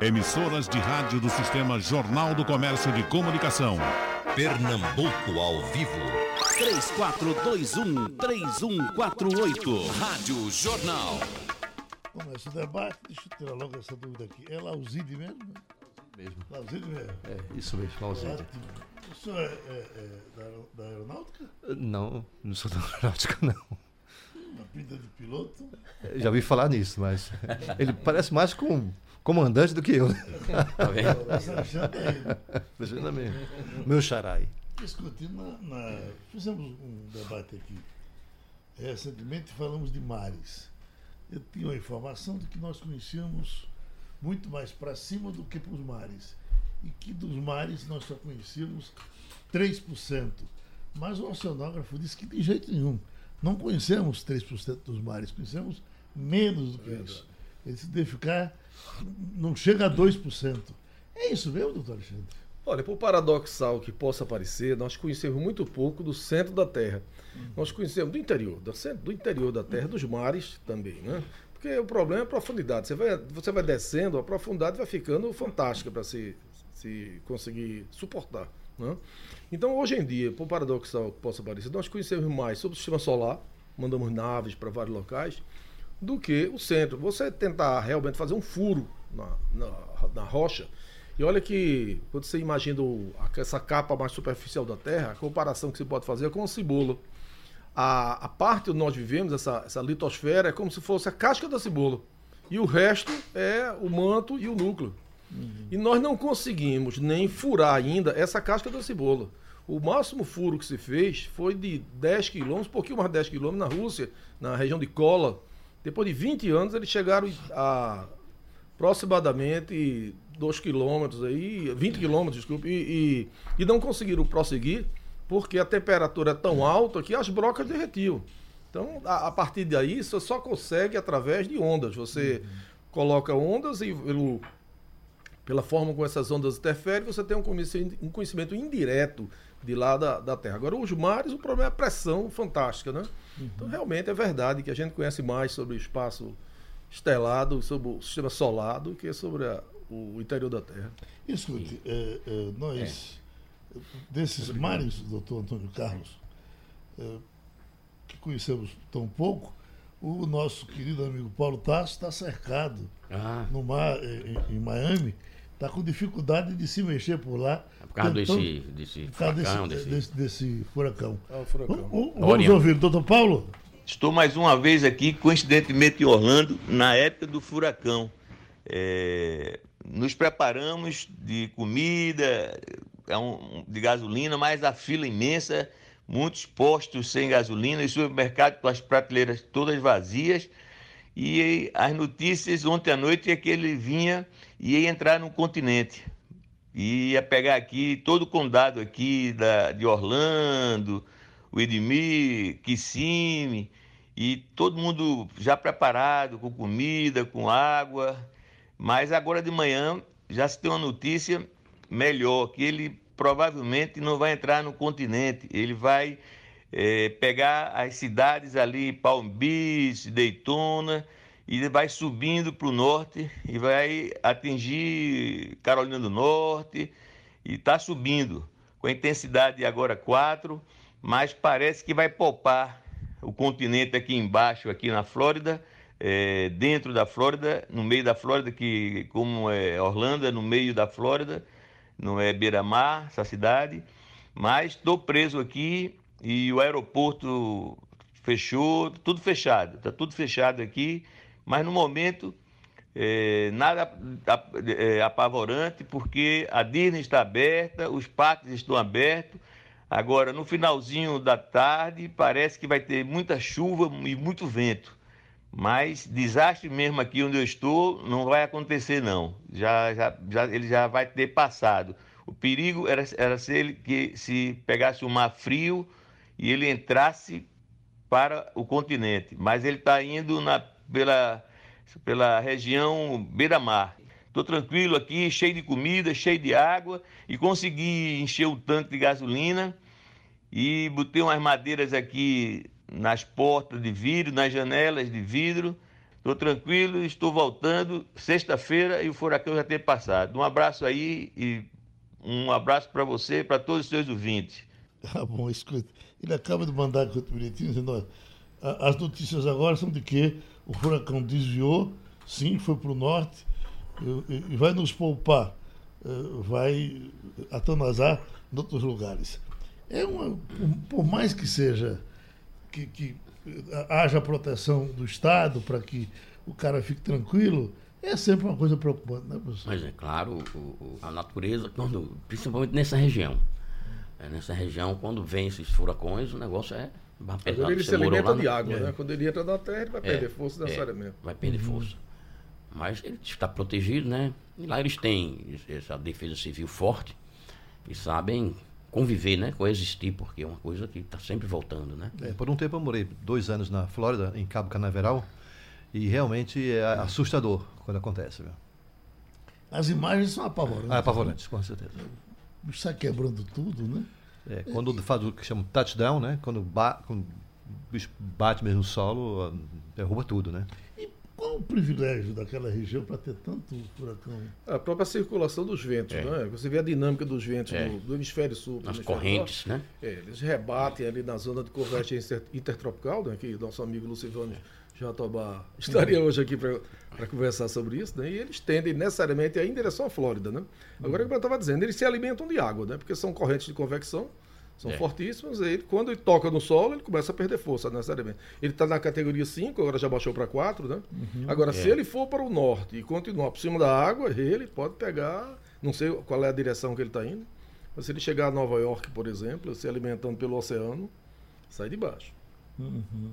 Emissoras de rádio do Sistema Jornal do Comércio de Comunicação. Pernambuco ao vivo. 3421-3148. Rádio Jornal. Começa o debate, deixa eu tirar logo essa dúvida aqui. É Lauside mesmo? né? Mesmo. Lauside mesmo. É, isso mesmo. Ótimo. O senhor é, é- é da aeronáutica? Não, não sou da aeronáutica, não. Pinta de piloto? Já ouvi falar nisso, mas ele parece mais com comandante do que eu. Tá vendo? Imagina mesmo. Meu xarai. Discutindo na, na- Fizemos um debate aqui. Recentemente falamos de mares. Eu tinha uma informação de que nós conhecíamos muito mais para cima do que para os mares. E que dos mares nós só conhecíamos 3%. Mas o oceanógrafo disse que de jeito nenhum. Não conhecemos 3% dos mares, conhecemos menos do que isso. Ele se deve ficar. Não chega a 2%. É isso mesmo, doutor Alexandre? Olha, por paradoxal que possa parecer, nós conhecemos muito pouco do centro da Terra. Nós conhecemos do interior, do centro, do interior da Terra, dos mares também, né? Porque o problema é a profundidade. Você vai, você vai descendo, a profundidade vai ficando fantástica para se, se conseguir suportar. Né? Então, hoje em dia, por paradoxal que possa parecer, nós conhecemos mais sobre o sistema solar, mandamos naves para vários locais, do que o centro. Você tentar realmente fazer um furo na, na, na rocha, e olha que, quando você imagina essa capa mais superficial da Terra, a comparação que você pode fazer é com a cebola. A, a parte onde nós vivemos, essa, essa litosfera, é como se fosse a casca da cebola. E o resto é o manto e o núcleo. E nós não conseguimos nem furar ainda essa casca da cebola. O máximo furo que se fez foi de 10 quilômetros, pouquinho mais de 10 quilômetros na Rússia, na região de Kola. Depois de 20 anos, eles chegaram a aproximadamente 2 quilômetros aí, 20 quilômetros, desculpe, e, e, não conseguiram prosseguir porque a temperatura é tão alta que as brocas derretiam. Então, a, a partir daí, você só consegue através de ondas. Você coloca ondas e pela forma como essas ondas interferem, você tem um conhecimento, um conhecimento indireto de lá da, da Terra. Agora, os mares, o problema é a pressão fantástica, né? Então, realmente é verdade que a gente conhece mais sobre o espaço estelado, sobre o sistema solar, do que sobre a- o interior da Terra. Escute, é, é, nós, desses mares, doutor Antônio Carlos, é, que conhecemos tão pouco, o nosso querido amigo Paulo Tasso está cercado Ah, no mar, em, em Miami, está com dificuldade de se mexer por lá. é por causa tentando- desse, desse por causa furacão, desse, desse... desse, furacão. Ah, o furacão. Vamos, vamos- ouvir, doutor Paulo? Estou mais uma vez aqui, coincidentemente em Orlando, na época do furacão. É, nos preparamos de comida, é um- de gasolina, mas a fila imensa, muitos postos sem gasolina e supermercados com as prateleiras todas vazias. E as notícias ontem à noite é que ele vinha e ia entrar no continente. E ia pegar aqui todo o condado aqui da, de Orlando, o Edmir, Kissimmee, e todo mundo já preparado, com comida, com água. Mas agora de manhã já se tem uma notícia melhor, que ele provavelmente não vai entrar no continente. Ele vai eh, pegar as cidades ali, Palm Beach, Daytona, e vai subindo para o norte e vai atingir Carolina do Norte e está subindo. Com a intensidade agora 4, mas parece que vai poupar o continente aqui embaixo, aqui na Flórida, eh, dentro da Flórida, no meio da Flórida, que como é Orlando, é no meio da Flórida, não é beira-mar, essa cidade, mas estou preso aqui e o aeroporto fechou, tudo fechado, está tudo fechado aqui, mas no momento é, nada é, apavorante, porque a Disney está aberta, os parques estão abertos. Agora, no finalzinho da tarde, parece que vai ter muita chuva e muito vento. Mas desastre mesmo aqui onde eu estou não vai acontecer, não. Já, já, já- ele já vai ter passado. O perigo era, era se ele que se pegasse um mar frio e ele entrasse para o continente. Mas ele está indo na, pela, pela região beira-mar. Estou tranquilo aqui, cheio de comida, cheio de água e consegui encher o tanque de gasolina e botei umas madeiras aqui nas portas de vidro, nas janelas de vidro, Estou tranquilo, estou voltando sexta-feira e o furacão já tem passado. Um abraço aí e um abraço para você e para todos os seus ouvintes. Ah, bom, escuta. Ele acaba de mandar aqui outro bilhetinho dizendo: ó, as notícias agora são de que o furacão desviou, sim, foi para o norte e, vai nos poupar, eh, vai atanasar em outros lugares. É uma, por mais que seja que, que haja proteção do Estado para que o cara fique tranquilo, é sempre uma coisa preocupante, né, professor? Mas é claro, o, o, a natureza, quando, principalmente nessa região. É, nessa região, quando vem esses furacões, o negócio é pesado. Quando ele se alimenta de água, é. né? Quando ele entra na terra, ele vai perder é, força é, necessariamente. Vai perder uhum. força. Mas ele está protegido, né? E lá eles têm essa defesa civil forte e sabem conviver, né? Coexistir, porque é uma coisa que está sempre voltando, né? É, por um tempo eu morei dois anos na Flórida, em Cabo Canaveral, e realmente é assustador quando acontece. Viu? As imagens são apavorantes. Ah, apavorantes, com certeza. Está quebrando tudo, né? É, quando faz o que chama touchdown, né? Quando, ba quando bate mesmo no solo, derruba tudo, né? Qual o privilégio daquela região para ter tanto furacão? A própria circulação dos ventos, é. né? Você vê a dinâmica dos ventos é. do, do, hemisfério sul. As correntes, norte. né? É, eles rebatem ali na zona de convergência intertropical, né? Que nosso amigo Lucivano Jatobá estaria hoje aqui para conversar sobre isso, né? E eles tendem necessariamente a ir em direção à Flórida, né? Agora, como eu estava dizendo, eles se alimentam de água, né? Porque são correntes de convecção, são é. fortíssimas, e quando ele toca no solo, ele começa a perder força, necessariamente. Ele está na categoria 5, agora já baixou para 4, né? Uhum. Agora, é. se ele for para o norte e continuar por cima da água, ele pode pegar, não sei qual é a direção que ele está indo, mas se ele chegar a Nova York, por exemplo, se alimentando pelo oceano, sai de baixo. Uhum.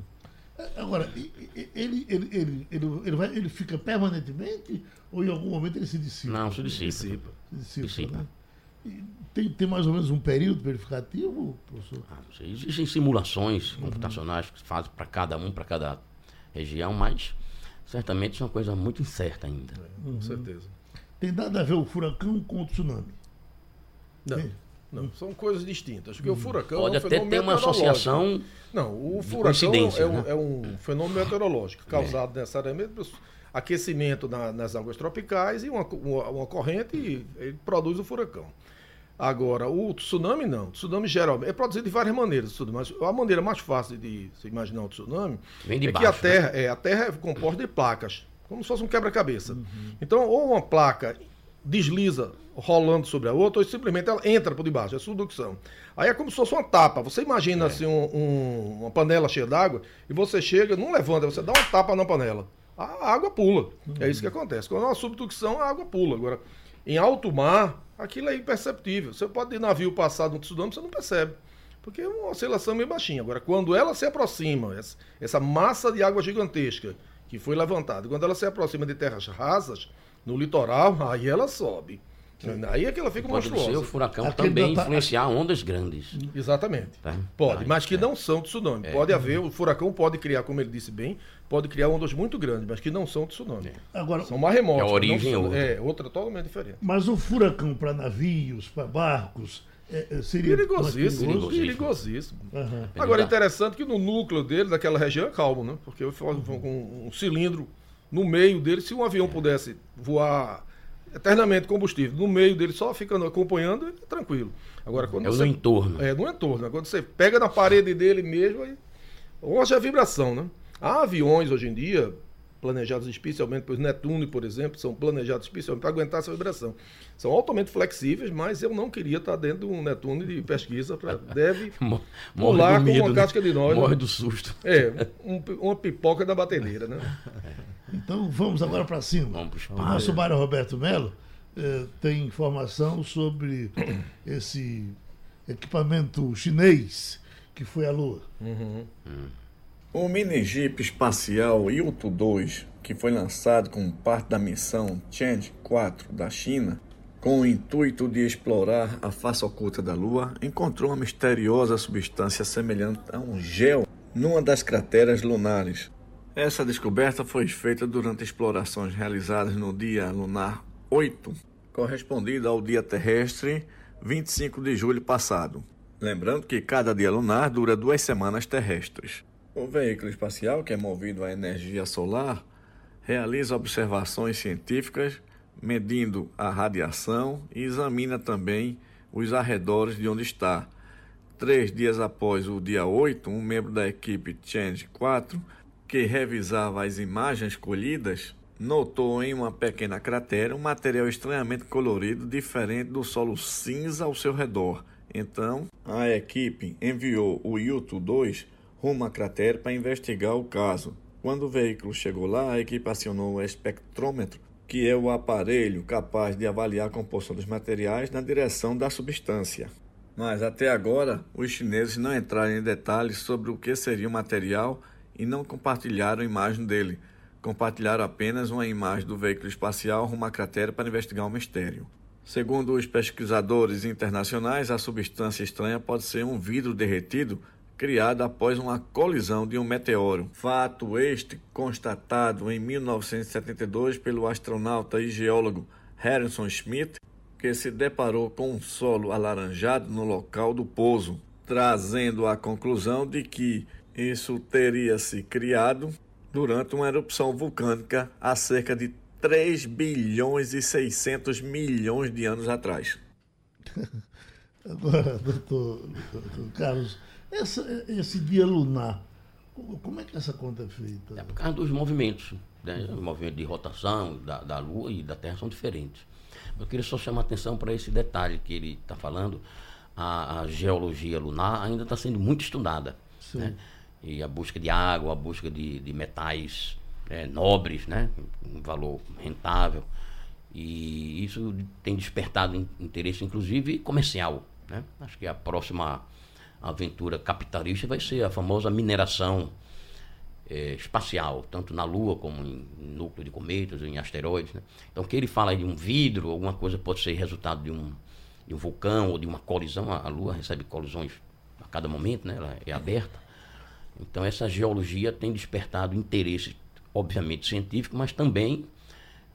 Agora, ele, ele, ele, ele, ele, vai, ele fica permanentemente ou em algum momento ele se dissipa? Não, se dissipa. dissipa. Se dissipa, dissipa. Né? Tem, tem mais ou menos um período verificativo, professor? Ah, existem simulações uhum. computacionais que se fazem para cada um, para cada região, mas certamente isso é uma coisa muito incerta ainda. É, com certeza. Tem nada a ver o furacão com o tsunami? Não. Tem? Não, são coisas distintas. Porque o furacão Pode é um até ter uma associação. Não, o furacão é um, né? é um, fenômeno meteorológico é. causado é. necessariamente pelo aquecimento na, nas águas tropicais e uma, uma, uma corrente e, ele produz o furacão. Agora, o tsunami não. O tsunami geralmente é produzido de várias maneiras, mas a maneira mais fácil de se imaginar o tsunami Vem de é baixo, que a Terra, né? é, a Terra é composta de placas, como se fosse um quebra-cabeça. Uhum. Então, ou uma placa desliza rolando sobre a outra, ou simplesmente ela entra por debaixo, é subducção. Aí é como se fosse uma tapa. Você imagina é. assim um, um, uma panela cheia d'água e você chega, não levanta, você dá uma tapa na panela. A água pula. Uhum. É isso que acontece. Quando é uma subducção, a água pula. Agora, em alto mar, aquilo é imperceptível. Você pode de navio passar no tsunami, você não percebe. Porque é uma oscilação meio baixinha. Agora, quando ela se aproxima, essa massa de água gigantesca que foi levantada, quando ela se aproxima de terras rasas, no litoral, aí ela sobe. Aí é que ela fica Pode monstruosa. o furacão Aquele também tá... influenciar ondas grandes. Exatamente. Tá? Pode, Vai, mas que é. não são tsunami. É. Pode haver, o furacão pode criar, como ele disse bem, pode criar ondas muito grandes, mas que não são tsunami. É. Agora, são maremotos. É a origem é outra. É, outra totalmente diferente. Mas o furacão para navios, para barcos, é, é, seria perigosíssimo. Perigosíssimo. perigosíssimo. Uhum. Agora, é interessante que no núcleo dele, daquela região, é calmo, né? Porque eu com um cilindro no meio dele, se um avião pudesse voar eternamente combustível, no meio dele só ficando acompanhando, é tranquilo. Agora quando é você, no entorno. É, no entorno. Quando você pega na parede dele mesmo, aí, hoje é vibração, né? Há aviões hoje em dia planejados especialmente, pois Netuno, por exemplo, são planejados especialmente para aguentar essa vibração. São altamente flexíveis, mas eu não queria estar dentro de um Netuno de pesquisa para deve pular com uma né? casca de nós. Morre né? do susto. É, um, uma pipoca da batedeira, né? Então vamos agora para cima. Vamos o nosso Mário Roberto Melo eh, tem informação sobre esse equipamento chinês que foi à Lua. Uhum. Hum. O mini jeep espacial Yutu 2, que foi lançado como parte da missão Change 4 da China, com o intuito de explorar a face oculta da Lua, encontrou uma misteriosa substância semelhante a um gel numa das crateras lunares. Essa descoberta foi feita durante explorações realizadas no dia lunar 8, correspondido ao dia terrestre 25 de julho passado. Lembrando que cada dia lunar dura duas semanas terrestres. O veículo espacial, que é movido a energia solar, realiza observações científicas, medindo a radiação e examina também os arredores de onde está. Três dias após o dia 8, um membro da equipe Change 4, que revisava as imagens colhidas, notou em uma pequena cratera um material estranhamente colorido diferente do solo cinza ao seu redor. Então, a equipe enviou o Yuto 2 rumo à cratera para investigar o caso. Quando o veículo chegou lá, a equipe acionou o espectrômetro, que é o aparelho capaz de avaliar a composição dos materiais na direção da substância. Mas até agora, os chineses não entraram em detalhes sobre o que seria o material e não compartilharam imagem dele compartilharam apenas uma imagem do veículo espacial rumo à cratera para investigar o mistério. Segundo os pesquisadores internacionais, a substância estranha pode ser um vidro derretido criado após uma colisão de um meteoro. Fato este constatado em 1972 pelo astronauta e geólogo Harrison Schmitt, que se deparou com um solo alaranjado no local do pouso, trazendo a conclusão de que isso teria se criado durante uma erupção vulcânica há cerca de 3 bilhões e 600 milhões de anos atrás. Agora, doutor, doutor Carlos, essa, esse dia lunar, como é que essa conta é feita? É por causa dos movimentos. Né? Os movimentos de rotação da, da Lua e da Terra são diferentes. Eu queria só chamar a atenção para esse detalhe que ele está falando. A, a, geologia lunar ainda está sendo muito estudada. Né? E a busca de água, a busca de, de metais é, nobres, né? um valor rentável. E isso tem despertado interesse, inclusive comercial. Né? Acho que a próxima aventura capitalista vai ser a famosa mineração é, espacial, tanto na Lua como em, núcleo de cometas, em asteroides. Né? Então, que ele fala de um vidro, alguma coisa pode ser resultado de um, de um vulcão ou de uma colisão. A, a Lua recebe colisões a cada momento, né? ela é aberta. Então, essa geologia tem despertado interesse, obviamente, científico, mas também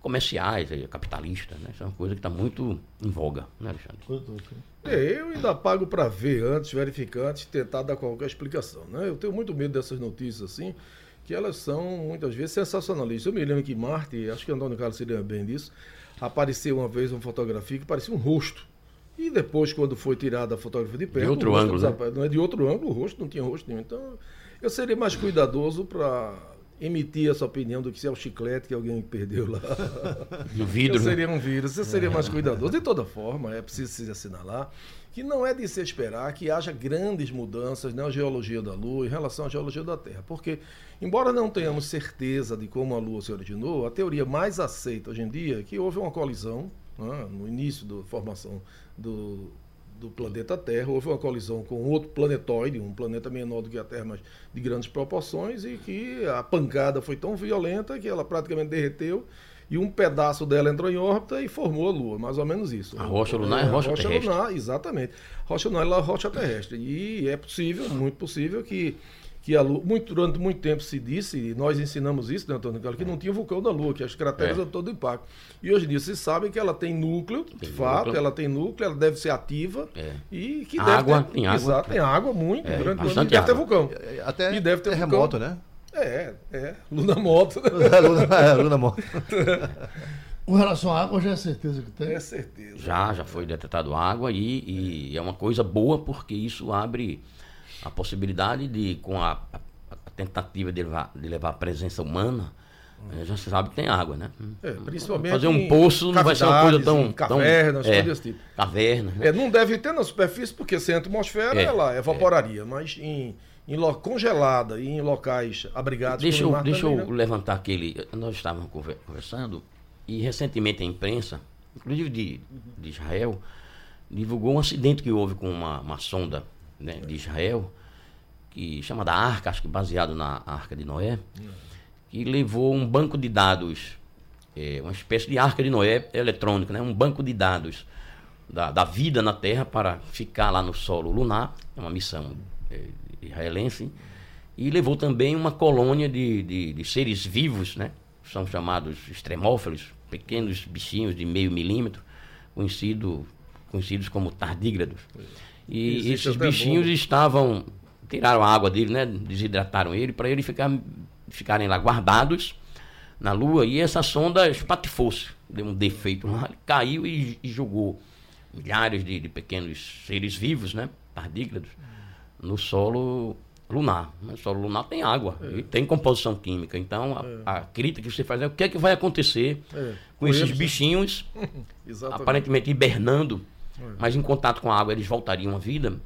comerciais, eh, capitalistas. Né? Isso é uma coisa que está muito em voga, né, Alexandre? É, eu ainda pago para ver antes, verificar antes, tentar dar qualquer explicação. Né? Eu tenho muito medo dessas notícias assim, que elas são muitas vezes sensacionalistas. Eu me lembro que Marte, acho que Antônio Carlos se lembra bem disso, apareceu uma vez uma fotografia que parecia um rosto. E depois, quando foi tirada a fotografia de perto, de outro ângulo, né? não é de outro ângulo, o rosto não tinha rosto nenhum. Então, eu seria mais cuidadoso para emitir essa opinião do que se é o chiclete que alguém perdeu lá. o vidro. Eu seria um vírus, eu seria mais cuidadoso. De toda forma, é preciso se assinalar que não é de se esperar que haja grandes mudanças na geologia da Lua em relação à geologia da Terra. Porque, embora não tenhamos certeza de como a Lua se originou, a teoria mais aceita hoje em dia é que houve uma colisão né, no início da formação do, do planeta Terra, houve uma colisão com outro planetóide, um planeta menor do que a Terra, mas de grandes proporções, e que a pancada foi tão violenta que ela praticamente derreteu e um pedaço dela entrou em órbita e formou a Lua, mais ou menos isso. A rocha lunar é, é rocha, rocha terrestre. lunar, exatamente. Rocha lunar é rocha terrestre. E é possível, muito possível, que que a Lua, muito, durante muito tempo se disse, e nós ensinamos isso, né, Antônio que não tinha vulcão da Lua, que as crateras é. todo impacto. E hoje em dia vocês sabem que ela tem núcleo, de fato, núcleo. ela tem núcleo, ela deve ser ativa é. e que água, deve ter, tem água. Exato, tem água muito, é, durante o ano, deve ter vulcão. É, até e deve ter terremoto, vulcão. né? É, é. Luna Moto. Luna, é, Luna Moto. Com relação à água, já é certeza que tem? É certeza. Já, já foi detectado água e, e é uma coisa boa porque isso abre a possibilidade de, com a, a, tentativa de levar, de levar a presença humana, hum. já se sabe que tem água, né? É, principalmente Fazer um poço não vai ser uma coisa tão. Cavernas, tão, é, coisas tipo. Cavernas. Né? É, não deve ter na superfície, porque sem atmosfera é, ela evaporaria, é. mas em. Em lo, congelada e em locais abrigados deixa eu, deixa também, eu né? levantar aquele nós estávamos conversando e recentemente a imprensa inclusive de, de Israel divulgou um acidente que houve com uma, uma sonda né, de Israel, que chamada Arca, acho que baseado na Arca de Noé, que levou um banco de dados, é, uma espécie de Arca de Noé eletrônica, né, um banco de dados da, da vida na Terra para ficar lá no solo lunar, é uma missão é, israelense, e levou também uma colônia de, de, de seres vivos, né, são chamados extremófilos, pequenos bichinhos de meio milímetro, conhecido, conhecidos como tardígrados. E Existe esses bichinhos bom. estavam. Tiraram a água dele, né? Desidrataram ele, para ele ficar, ficarem lá guardados na Lua e essa sonda espatifou-se, deu um defeito lá, caiu e, e jogou milhares de, de pequenos seres vivos, né, tardígrados, no solo lunar. O solo lunar tem água e tem composição química. Então, a, a crítica que você faz é o que é que vai acontecer É. com esses eles, né? bichinhos aparentemente hibernando, mas em contato com a água eles voltariam à vida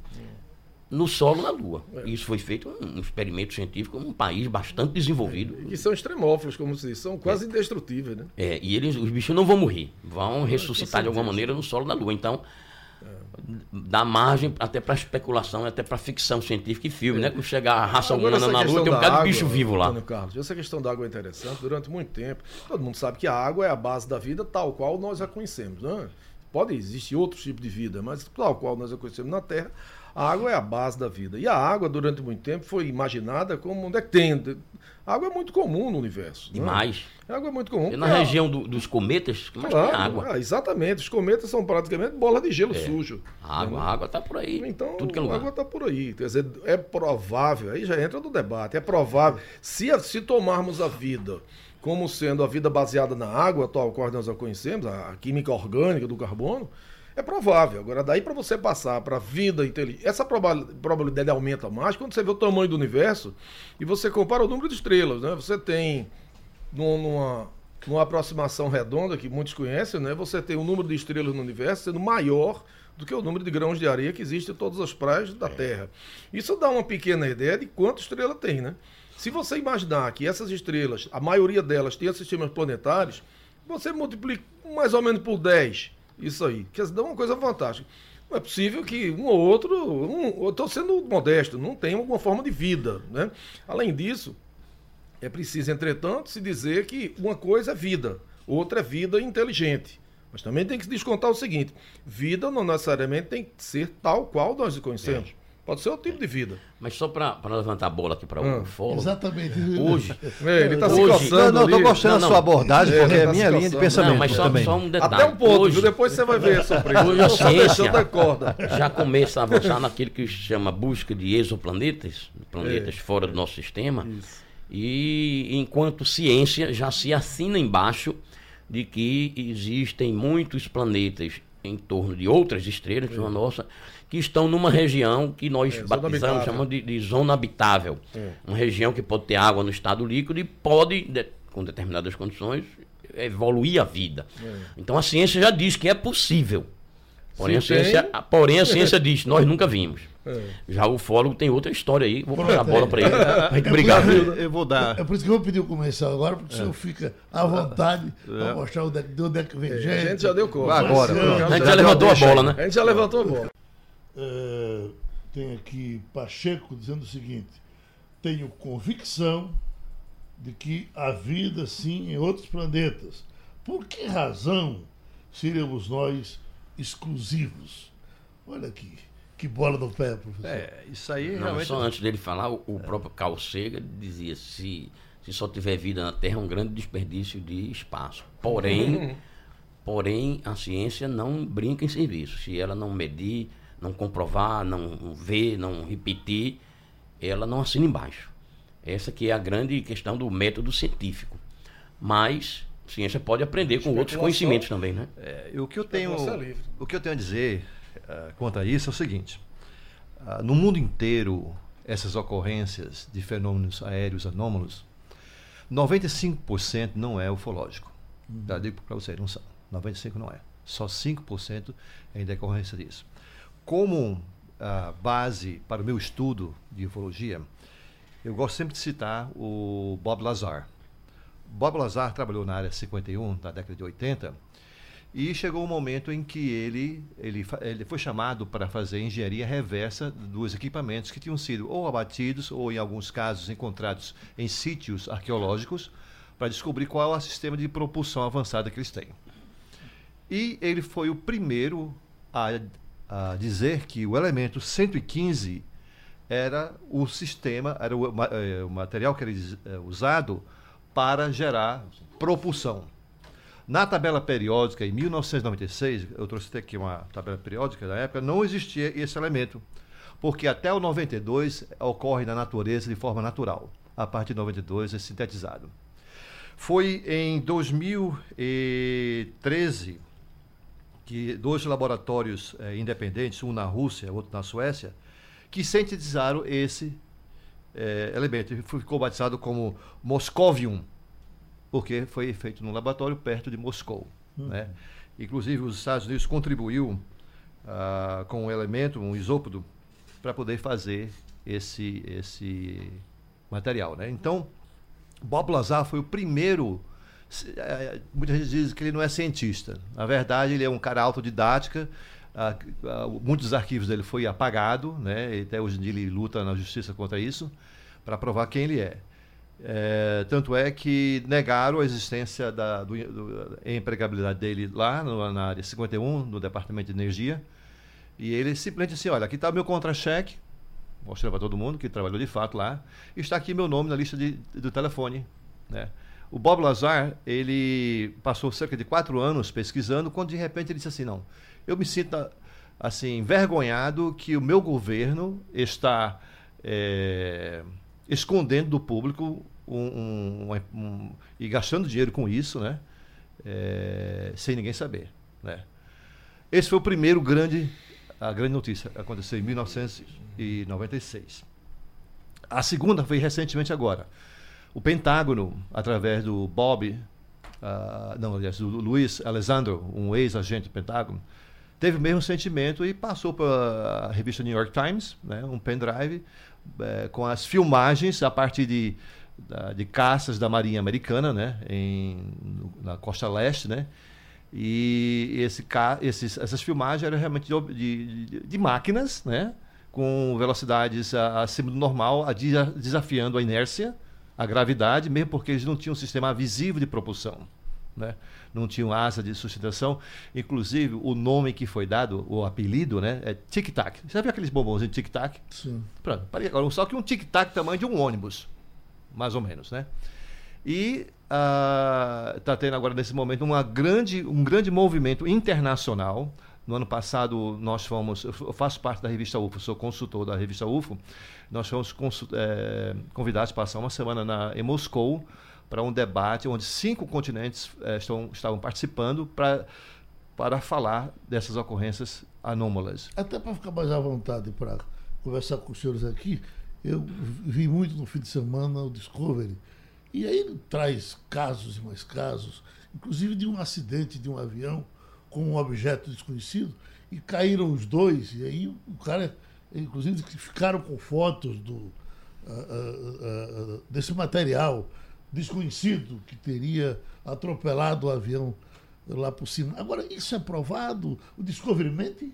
no solo na Lua. Isso foi feito um, experimento científico num país bastante desenvolvido. E que são extremófilos, como se diz, são quase indestrutíveis, né? É, e eles, os bichos não vão morrer, vão ressuscitar de alguma maneira no solo da Lua. Então, dá margem até para especulação, até para ficção científica e filme, né? Quando chegar a raça Agora, humana na Lua, tem um da bocado de bicho vivo lá. Carlos, essa questão da água é interessante. Durante muito tempo, todo mundo sabe que a água é a base da vida tal qual nós a conhecemos. Né? Pode existir outros tipos de vida, mas tal qual nós a conhecemos na Terra, a água é a base da vida. E a água, durante muito tempo, foi imaginada como onde é que tem. A água é muito comum no universo. né? Demais. A água é muito comum. E na a- região do- dos cometas, que mais Claro, tem água. ah, exatamente. Os cometas são praticamente bola de gelo sujo. A água, a água tá por aí. Então, tudo que é a lugar. água está por aí. Quer dizer, é provável, aí já entra no debate, é provável, se, a- se tomarmos a vida como sendo a vida baseada na água, tal qual nós a conhecemos, a, química orgânica do carbono, é provável. Agora, daí para você passar para a vida inteligente, essa proba- probabilidade aumenta mais quando você vê o tamanho do universo e você compara o número de estrelas. Né? Você tem, num- numa, numa aproximação redonda, que muitos conhecem, né? você tem o número de estrelas no universo sendo maior do que o número de grãos de areia que existe em todas as praias da Terra. Isso dá uma pequena ideia de quanto estrela tem, né? Se você imaginar que essas estrelas, a maioria delas tem sistemas planetários, você multiplica mais ou menos por 10 isso aí. Quer dizer, dá uma coisa fantástica. Não é possível que um ou outro, um, eu estou sendo modesto, não tenha alguma forma de vida, né? Além disso, é preciso, entretanto, se dizer que uma coisa é vida, outra é vida inteligente. Mas também tem que se descontar o seguinte: vida não necessariamente tem que ser tal qual nós conhecemos. Pode ser outro tipo de vida. Mas só para levantar a bola aqui para Ah, o fórum. Exatamente. Hoje. É, ele está se coçando. Não, não, ali. gostando da sua abordagem, É, porque é tá a minha se linha de pensamento Não, mas só, também. só um detalhe. Até um ponto, Hoje- viu? Depois você vai ver a surpresa. Hoje a ciência deixando a corda. já começa a avançar naquilo que se chama busca de exoplanetas, planetas É. fora do nosso sistema. E enquanto ciência já se assina embaixo de que existem muitos planetas em torno de outras estrelas, como a nossa, que estão numa região que nós É, batizamos, chamamos de, de zona habitável. É. Uma região que pode ter água no estado líquido e pode, de- com determinadas condições, evoluir a vida. Então a ciência já diz que é possível. Porém, a Se tem- ciência, a- porém, a ciência diz, nós nunca vimos. É. Já o fólogo tem outra história aí. Vou passar a bola é. para ele. Gente É brigar. porque- Eu, eu vou dar. É por isso que eu vou pedir o comercial agora, porque o senhor fica à vontade para mostrar onde é, onde é que vem É, gente. a gente já deu conta. Agora. A gente Já já levantou a bola, aí. né? A gente já levantou a bola. É, tem aqui Pacheco dizendo o seguinte: tenho convicção de que há vida sim em outros planetas. Por que razão seríamos nós exclusivos? Olha aqui, que bola no pé, professor. É, isso aí Não, realmente. só antes dele falar, o, o próprio Carl Sagan dizia se, se só tiver vida na Terra é um grande desperdício de espaço. Porém, porém, a ciência não brinca em serviço. Se ela não medir, não comprovar, não ver, não repetir, ela não assina embaixo. Essa que é a grande questão do método científico. Mas a ciência pode aprender com outros conhecimentos também, né? É, o que eu tenho, é o que eu tenho a dizer ah, quanto a isso é o seguinte: ah, no mundo inteiro, essas ocorrências de fenômenos aéreos anômalos, 95% não é ufológico. Já digo para vocês, não são. 95% não é. Só 5% é em decorrência disso. Como ah, base para o meu estudo de ufologia, eu gosto sempre de citar o Bob Lazar. Bob Lazar trabalhou na área 51, na década de 80, e chegou um momento em que ele, ele, ele foi chamado para fazer engenharia reversa dos equipamentos que tinham sido ou abatidos ou, em alguns casos, encontrados em sítios arqueológicos para descobrir qual é o sistema de propulsão avançada que eles têm. E ele foi o primeiro a, a dizer que o elemento 115 era o sistema, era o, eh, o material que era eh, usado para gerar propulsão. Na tabela periódica, em 1996, eu trouxe aqui uma tabela periódica da época, não existia esse elemento, porque até o 92 ocorre na natureza de forma natural. A partir de 92 é sintetizado. Foi em 2013 que dois laboratórios eh, independentes, um na Rússia, outro na Suécia, que sintetizaram esse eh, elemento. Ele ficou batizado como Moscovium, porque foi feito num laboratório perto de Moscou. Né? Inclusive, os Estados Unidos contribuiu ah, com um elemento, um isópodo, para poder fazer esse, esse material. Né? Então, Bob Lazar foi o primeiro. eh, Muita gente diz que ele não é cientista. Na verdade, ele é um cara autodidática. ah, ah, muitos arquivos dele foi apagado, né? Até hoje em dia ele luta na justiça contra isso, para provar quem ele é. Eh, tanto é que negaram a existência da do, do, empregabilidade dele lá no, na área 51, no Departamento de Energia. E ele simplesmente disse: Olha, aqui está o meu contra-cheque, mostrando para todo mundo que trabalhou de fato lá. Está aqui meu nome na lista de, do telefone. Né? O Bob Lazar, ele passou cerca de quatro anos pesquisando, quando de repente ele disse assim, não, eu me sinto assim, envergonhado que o meu governo está eh, escondendo do público um, um- um- e gastando dinheiro com isso, né? Eh, sem ninguém saber, né? Esse foi o primeiro grande, a grande notícia, aconteceu em 1996. A segunda foi recentemente agora. O Pentágono, através do Bob, ah, não, aliás, do Luiz Alessandro, um ex-agente do Pentágono, teve o mesmo sentimento e passou para a revista New York Times, né, um pendrive, eh, com as filmagens a partir de, de caças da Marinha Americana, né, em, na costa leste, né, e esse, esses, essas filmagens eram realmente de, de- de- máquinas, né? Com velocidades acima do normal, desafiando a inércia, a gravidade, mesmo porque eles não tinham um sistema visível de propulsão. Né? Não tinham asa de sustentação. Inclusive, o nome que foi dado, o apelido, né? É tic-tac. Você já viu aqueles bombons de tic-tac? Sim. Pronto, agora. Só que um tic-tac tamanho de um ônibus, mais ou menos, né? E está tendo agora, nesse momento, uma grande, um grande movimento internacional. No ano passado, nós fomos. Eu faço parte da revista UFO, sou consultor da revista UFO. Nós fomos eh, convidados a passar uma semana na, em Moscou para um debate onde cinco continentes eh, estão, estavam participando pra, para falar dessas ocorrências anômalas. Até para ficar mais à vontade para conversar com os senhores aqui, eu vi muito no fim de semana o Discovery. E aí ele traz casos e mais casos, inclusive de um acidente de um avião com um objeto desconhecido, e caíram os dois, e aí o cara, inclusive, ficaram com fotos do, ah, ah, ah, desse material desconhecido que teria atropelado o avião lá por cima. Agora, isso é provado? O Discovery mente?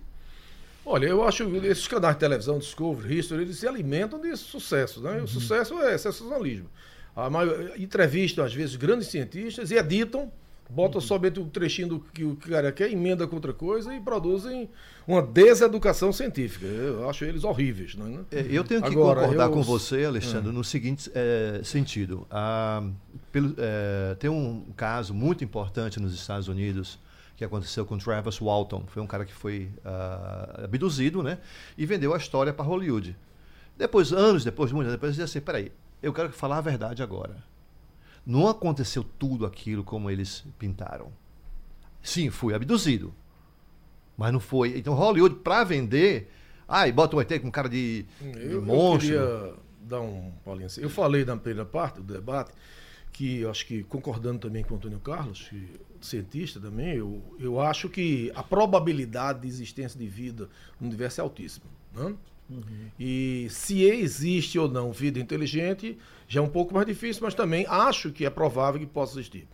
Olha, eu acho que esses canais de televisão, Discovery, History, eles se alimentam de sucesso, né? E o sucesso é sensacionalismo. A entrevistam, às vezes, grandes cientistas e editam, botam somente um trechinho do que o cara quer, emenda com outra coisa e produzem uma deseducação científica. Eu acho eles horríveis, né? É, Eu tenho que Agora, concordar eu- com você, Alexandre, no seguinte é, sentido. Ah, pelo- é, tem um caso muito importante nos Estados Unidos que aconteceu com Travis Walton. Foi um cara que foi ah, abduzido, né? E vendeu a história para Hollywood. Depois, anos depois, muitos anos depois, ele disse assim, peraí, eu quero falar a verdade agora. Não aconteceu tudo aquilo como eles pintaram. Sim, fui abduzido. Mas não foi. Então, Hollywood, para vender. Ai, bota um ET com cara de, de Eu, eu monstro. queria dar um Paulinho, assim, Eu falei na primeira parte do debate que eu acho que concordando também com o Antônio Carlos, que cientista também, eu, eu acho que a probabilidade de existência de vida no universo é altíssima. Né? E se existe ou não vida inteligente, já é um pouco mais difícil, mas também acho que é provável que possa existir.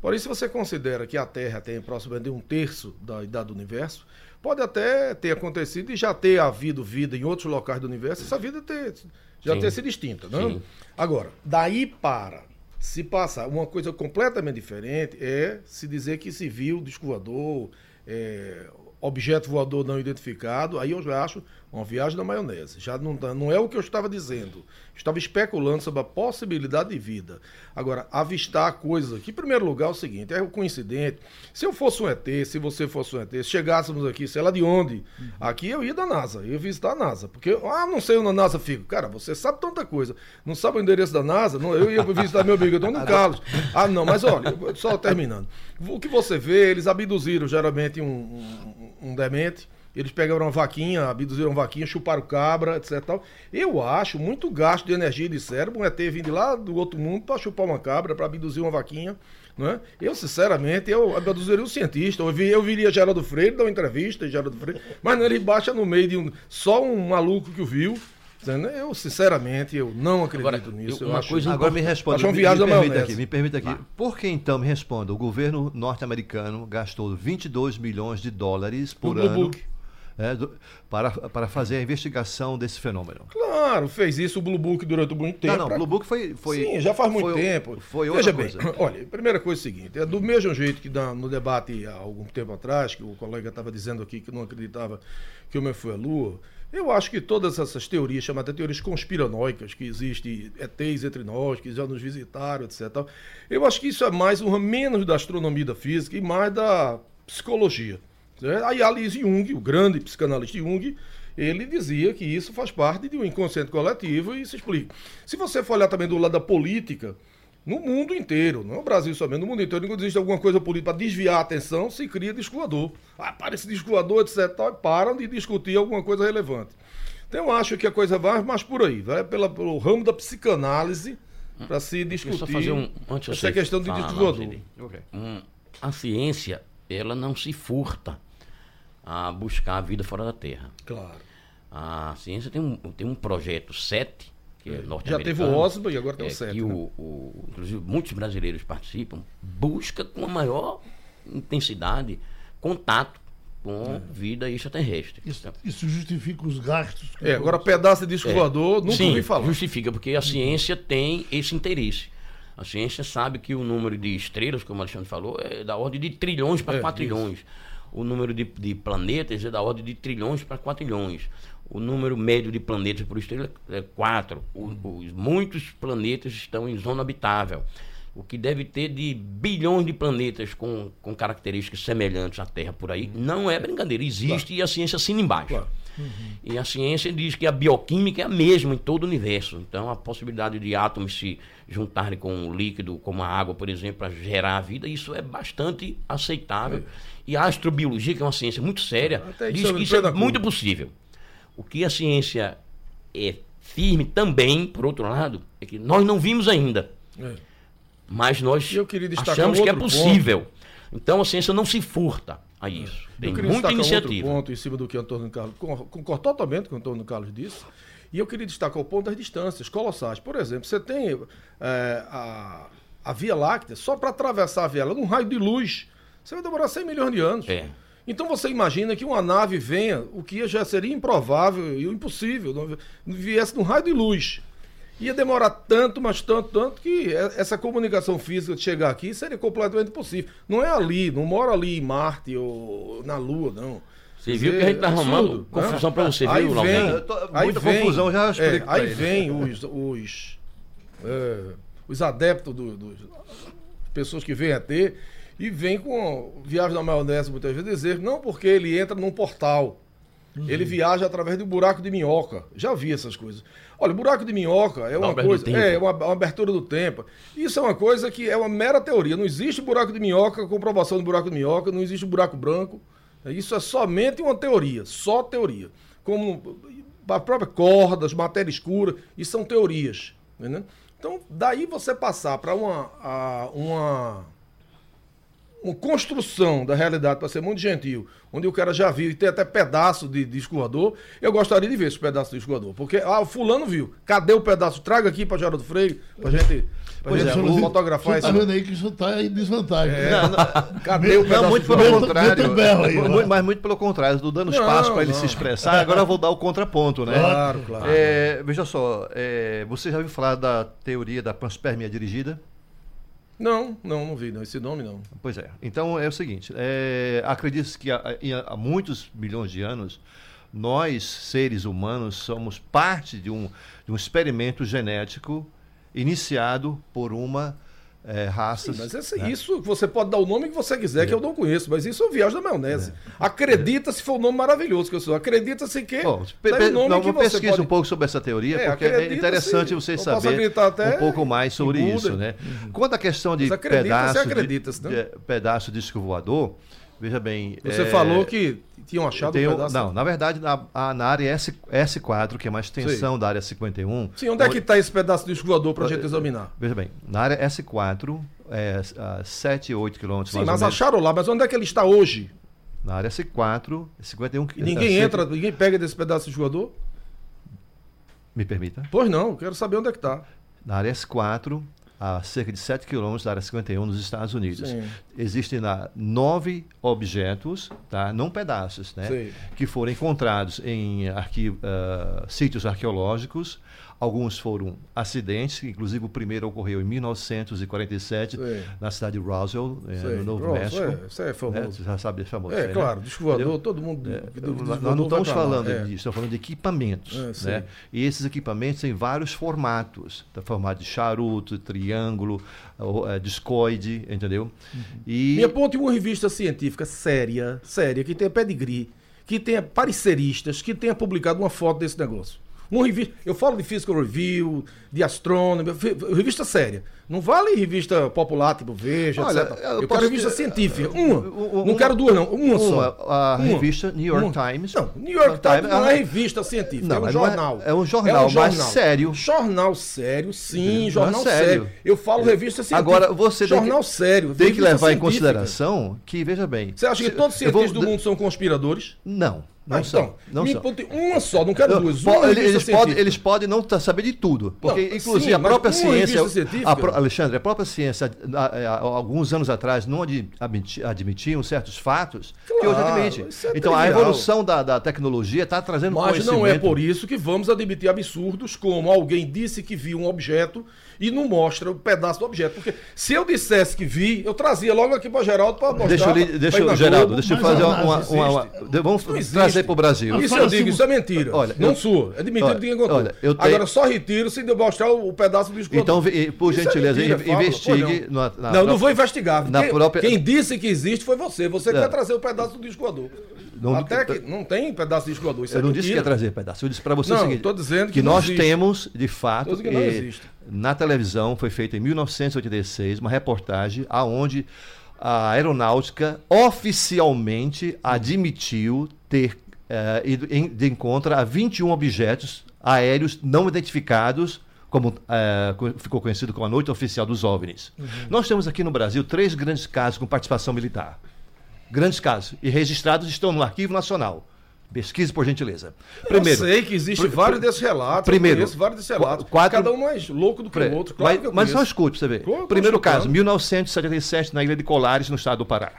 Porém, se você considera que a Terra tem aproximadamente um terço da idade do universo, pode até ter acontecido e já ter havido vida em outros locais do universo, essa vida ter, já Sim. ter sido extinta. Não? Sim. Agora, daí para se passar uma coisa completamente diferente é se dizer que se viu disco voador, é, objeto voador não identificado, aí eu já acho uma viagem da maionese. Já não, tá- não é o que eu estava dizendo. Estava especulando sobre a possibilidade de vida. Agora, avistar coisas aqui, em primeiro lugar, é o seguinte: é o coincidente. Se eu fosse um ET, se você fosse um ET, se chegássemos aqui, sei lá de onde, aqui eu ia da NASA, eu ia visitar a NASA. Porque, ah, não sei onde a NASA fica. Cara, você sabe tanta coisa. Não sabe o endereço da NASA? Não, eu ia visitar meu amigo Antônio Carlos. Ah, não, mas olha, só terminando. O que você vê, eles abduziram geralmente um, um, um demente. Eles pegaram uma vaquinha, abduziram uma vaquinha, chuparam cabra, etc. Tal. Eu acho muito gasto de energia e de cérebro um ET vindo lá do outro mundo para chupar uma cabra, para abduzir uma vaquinha. Né? Eu, sinceramente, eu abduziria um cientista. Eu, vi, eu viria Geraldo Freire, dar uma entrevista em Geraldo Freire, mas não, ele baixa no meio de um. Só um maluco que o viu. Eu, sinceramente, eu não acredito Agora, nisso. eu- uma acho- coisa Agora me responda, me, me permita aqui, me permita aqui. Por que então me responda? O governo norte-americano gastou 22 milhões de dólares por No ano. É, do- para, para fazer a investigação desse fenômeno. Claro, fez isso o Blue Book durante muito tempo. não, não, pra- Blue Book foi, foi Sim, já faz muito foi- tempo. Foi Veja bem, coisa. olha, a primeira coisa é o seguinte: é do mesmo jeito que no debate há algum tempo atrás, que o colega estava dizendo aqui que não acreditava que o homem foi à Lua. Eu acho que todas essas teorias, chamadas teorias conspiranoicas, que existem ETs entre nós, que já nos visitaram, etc. Eu acho que isso é mais um menos da astronomia da física e mais da psicologia. Certo? Aí a Liz Jung, o grande psicanalista Jung, ele dizia que isso faz parte de um inconsciente coletivo e se explica. Se você for olhar também do lado da política, no mundo inteiro, não é o Brasil somente, no mundo inteiro, quando existe alguma coisa política para desviar a atenção, se cria disco voador. Ah, para esse voador, etc. Tal, e param de discutir alguma coisa relevante. Então eu acho que a coisa vai mais por aí, vai pela, pelo ramo da psicanálise para se Deixa eu discutir só fazer um. Antes de essa questão de voador. Zeli. Hum, a ciência, ela não se furta a buscar a vida fora da Terra. Claro. A ciência tem um, tem um projeto 7, que é, Já norte-americano. teve o Osmo e agora tem o é, Sete, que né? o, o- inclusive muitos brasileiros participam, busca com a maior intensidade contato com É. vida extraterrestre. Isso, isso justifica os gastos. que É, agora pedaço de disco É. voador, nunca Sim, ouvi falar. justifica, porque a ciência tem esse interesse. A ciência sabe que o número de estrelas, como o Alexandre falou, é da ordem de trilhões para É, 4 isso. O número de, de planetas é da ordem de trilhões para 4 trilhões. O número médio de planetas por estrela é 4. muitos planetas estão em zona habitável. O que deve ter de bilhões de planetas com, com características semelhantes à Terra por aí, não é brincadeira. Existe e a ciência assina embaixo. Claro. E a ciência diz que a bioquímica é a mesma em todo o universo. Então, a possibilidade de átomos se juntarem com um líquido, como a água, por exemplo, para gerar a vida, isso é bastante aceitável. E a astrobiologia, que é uma ciência muito séria, Até diz que é isso é muito possível. O que a ciência é firme também, por outro lado, é que nós não vimos ainda, É. mas nós achamos que é possível. Então, a ciência não se furta a isso. Tem eu queria muita destacar um iniciativa. outro ponto em cima do que o Antônio Carlos. con- Concordo totalmente com o que o Antônio Carlos disse. E eu queria destacar o ponto das distâncias colossais. Por exemplo, você tem é, a, a Via Láctea, só para atravessar a Via Láctea, num raio de luz, você vai demorar 100 milhões de anos. É. Então você imagina que uma nave venha, o que já seria improvável e impossível, viesse num raio de luz. Ia demorar tanto, mas tanto, tanto, que e- essa comunicação física de chegar aqui seria completamente impossível. Não é ali, não mora ali em Marte ou na Lua, não. Você viu que a gente tá é arrumando absurdo, confusão né? pra você, aí viu, vem, tô- aí muita vem, confusão, já explico é, Aí ele. vem os, os, é, os adeptos do- dos pessoas que vêm a ter e vêm com viagem na maionese muitas vezes dizer não porque ele entra num portal ele viaja através do buraco de minhoca. Já vi essas coisas. Olha o buraco de minhoca é uma coisa é uma, uma abertura do tempo. Isso é uma coisa que é uma mera teoria. Não existe buraco de minhoca comprovação do buraco de minhoca não existe buraco branco. Isso é somente uma teoria só teoria. Como a própria cordas matéria escura isso são teorias entendeu? então daí você passar para uma a- uma uma construção da realidade para ser muito gentil, onde o cara já viu e tem até pedaço de disco voador, eu gostaria de ver esse pedaço de disco voador. Porque, ah, o fulano viu. Cadê o pedaço? Traga aqui para Geraldo Freire, pra gente, pra Pois gente é, fotografar isso. tá vendo aí que isso está em desvantagem. né? Não, não, Cadê o pedaço não, muito de pelo contrário. aí, Mu- vai. mas muito pelo contrário, estou dando espaço para ele se expressar. Agora eu vou dar o contraponto, né? Claro, claro. É, veja só, é, você já ouviu falar da teoria da panspermia dirigida? Não, não, não vi, não. Esse nome não. Pois é. Então é o seguinte: é, acredita-se que há, há, muitos milhões de anos, nós, seres humanos, somos parte de um, de um experimento genético iniciado por uma é, raças. Sim, mas esse, né? isso você pode dar o nome que você quiser, é. que eu não conheço, mas isso é viagem da maionese. É. Acredita se for um nome maravilhoso que eu sou. Acredita-se que. Bom, pe nome não, que pesquise pode... um pouco sobre essa teoria, é, porque é interessante você saber um pouco mais sobre isso. Né? Quanto à questão de pedaço, acredita, de, de, pedaço de disco voador, veja bem. Você falou que tinham achado tem um pedaço? Não, na verdade, na, na área S, S4, que é uma extensão Sim. da área 51. Sim, onde é que está esse pedaço de voador para a gente examinar? Veja bem, na área S4, é, a 7, 8 quilômetros Sim, mas acharam lá, mas onde é que ele está hoje? Na área C4, 51 E ninguém é, entra, ninguém pega desse pedaço de jogador? Me permita? Pois não, quero saber onde é que está. Na área S4, a cerca de 7 quilômetros da área 51 nos Estados Unidos. Sim. Existem lá nove objetos, tá? não pedaços, né? Sim. que foram encontrados em arquivo, uh, sítios arqueológicos Alguns foram acidentes, inclusive o primeiro ocorreu em 1947 Sim. na cidade de Roswell, é, no Novo México. É, isso é famoso. É, você já sabe, é famoso. É, claro, né? todo mundo. É, nós não estamos falando disso, estamos falando de equipamentos. É, né? E esses equipamentos têm vários formatos: tá, formato de charuto, triângulo, é, discoide, entendeu? Uhum. E... Me aponte uma revista científica séria, séria, que tenha pedigree, que tenha pareceristas, que tenha publicado uma foto desse negócio. Uma revista, eu falo de Physical Review, de Astronomy, revista séria. Não vale revista popular, tipo Veja, Olha, etc. Eu, eu quero revista científica. Uma. uma. Não quero duas, não. Uma, uma só. A uma. revista New York uma. Times. Não, New York Times não é revista científica, não, é um jornal. É, é, um jornal, é um jornal, mas sério. Jornal sério, sim, jornal sério. sério. Eu falo revista científica. Agora, você jornal tem que, sério. Tem que levar em consideração que, veja bem. Você acha que todos os cientistas vou... do mundo são conspiradores? Não. Não ah, são. Então, não me são. uma só, não quero duas. Uma eles, podem, eles podem não saber de tudo. Porque, não, inclusive, sim, a própria ciência. A, Alexandre, a própria ciência, há, alguns anos atrás, não admitiam certos fatos claro, que hoje admite. É então, trivial. a evolução da, da tecnologia está trazendo Mas conhecimento. Mas não é por isso que vamos admitir absurdos como alguém disse que viu um objeto e não mostra o um pedaço do objeto. Porque se eu dissesse que vi, eu trazia logo aqui para Geraldo para mostrar. Deixa eu, deixa eu Geraldo, deixa eu fazer uma, uma, uma, uma, Vamos trazer para o Brasil. Isso eu digo, isso é mentira. Olha, não eu, sua. É de mentira que ninguém contou. Olha, eu tenho... Agora só retiro se mostrar o, o pedaço do esgoto. Então, por é gentileza, é mentira, investigue. Não. Na, na não, própria... não vou investigar. Na quem, própria... quem disse que existe foi você. Você quer trazer o pedaço do disco Não, Até que não tem pedaço de disco Eu é não disse que ia trazer pedaço. Eu disse para você não, o seguinte: tô dizendo que, que nós existe. temos, de fato, que não existe na televisão, foi feita em 1986, uma reportagem aonde a aeronáutica oficialmente admitiu ter eh, ido em, de encontro a 21 objetos aéreos não identificados, como eh, ficou conhecido como a Noite Oficial dos OVNIs. Uhum. Nós temos aqui no Brasil três grandes casos com participação militar. Grandes casos. E registrados estão no Arquivo Nacional. Pesquise, por gentileza. Primeiro, eu sei que existe vários desses relatos. Primeiro, vários desses relatos. Quatro, cada um mais louco do que o outro. Claro mas, mas só escute, você vê. Primeiro caso, 1977, na ilha de Colares, no estado do Pará.